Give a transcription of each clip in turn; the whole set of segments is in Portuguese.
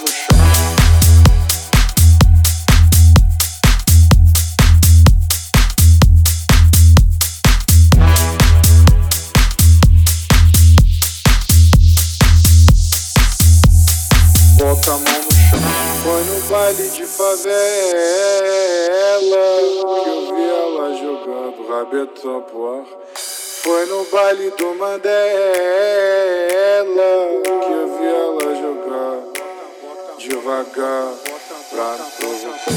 no chão. Bota a mão no chão. Foi no baile de favela que eu vi ela jogando rabetão pro ar. Foi no baile do Mandela que eu devagar pra não provocar.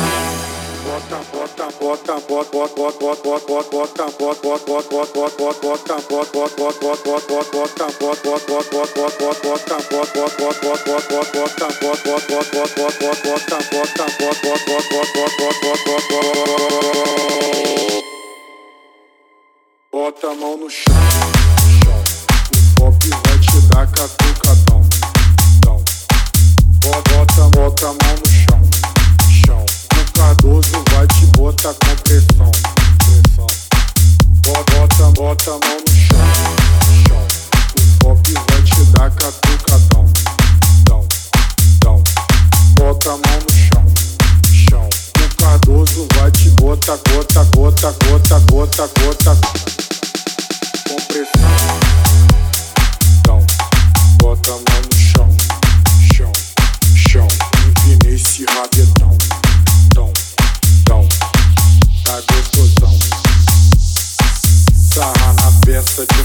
Bota, bota, bota, bota, bota, bota, bota, bota, bota, bota, bota, bota, bota, bota, Bota a mão no chão, chão. Cardoso vai te botar com pressão, pressão. Bota, bota a mão no chão, chão. O pop vai te dar catucadão, dão, dão. Bota a mão no chão, chão. O Cardoso vai te botar, gota, gota, gota, gota, gota. Com pressão. De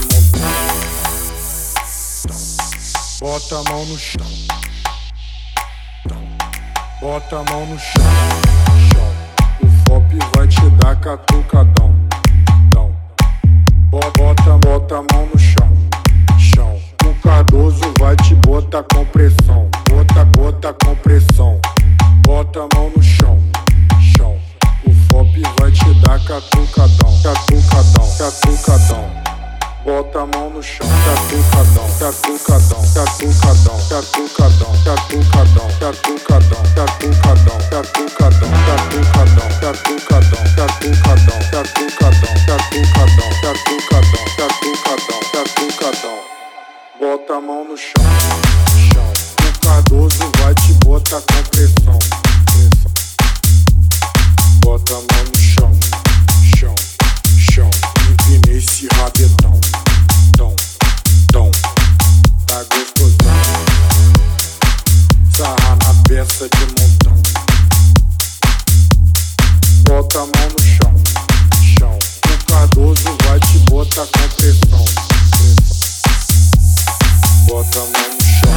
bota a mão no chão. Bota a mão no chão. O FOP vai te dar catucadão. Bota, bota a mão no chão, chão. O Cardoso vai te botar com pressão. Bota, bota com pressão. Bota a mão no chão, chão. O FOP vai te dar catucadão, catucadão, catucadão. Bota a mão no chão, catucadão, catucadão, catucadão, catucadão, catucadão, catucadão, catucadão, catucadão, catucadão, catucadão, catucadão, catucadão, catucadão, catucadão, catucadão, catucadão. Bota a mão no chão, chão. O Cardoso vai te botar com Peça de montão. Bota a mão no chão, chão. O Cardoso vai te botar com pressão. Bota a mão no chão.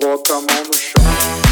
Bota a mão no chão.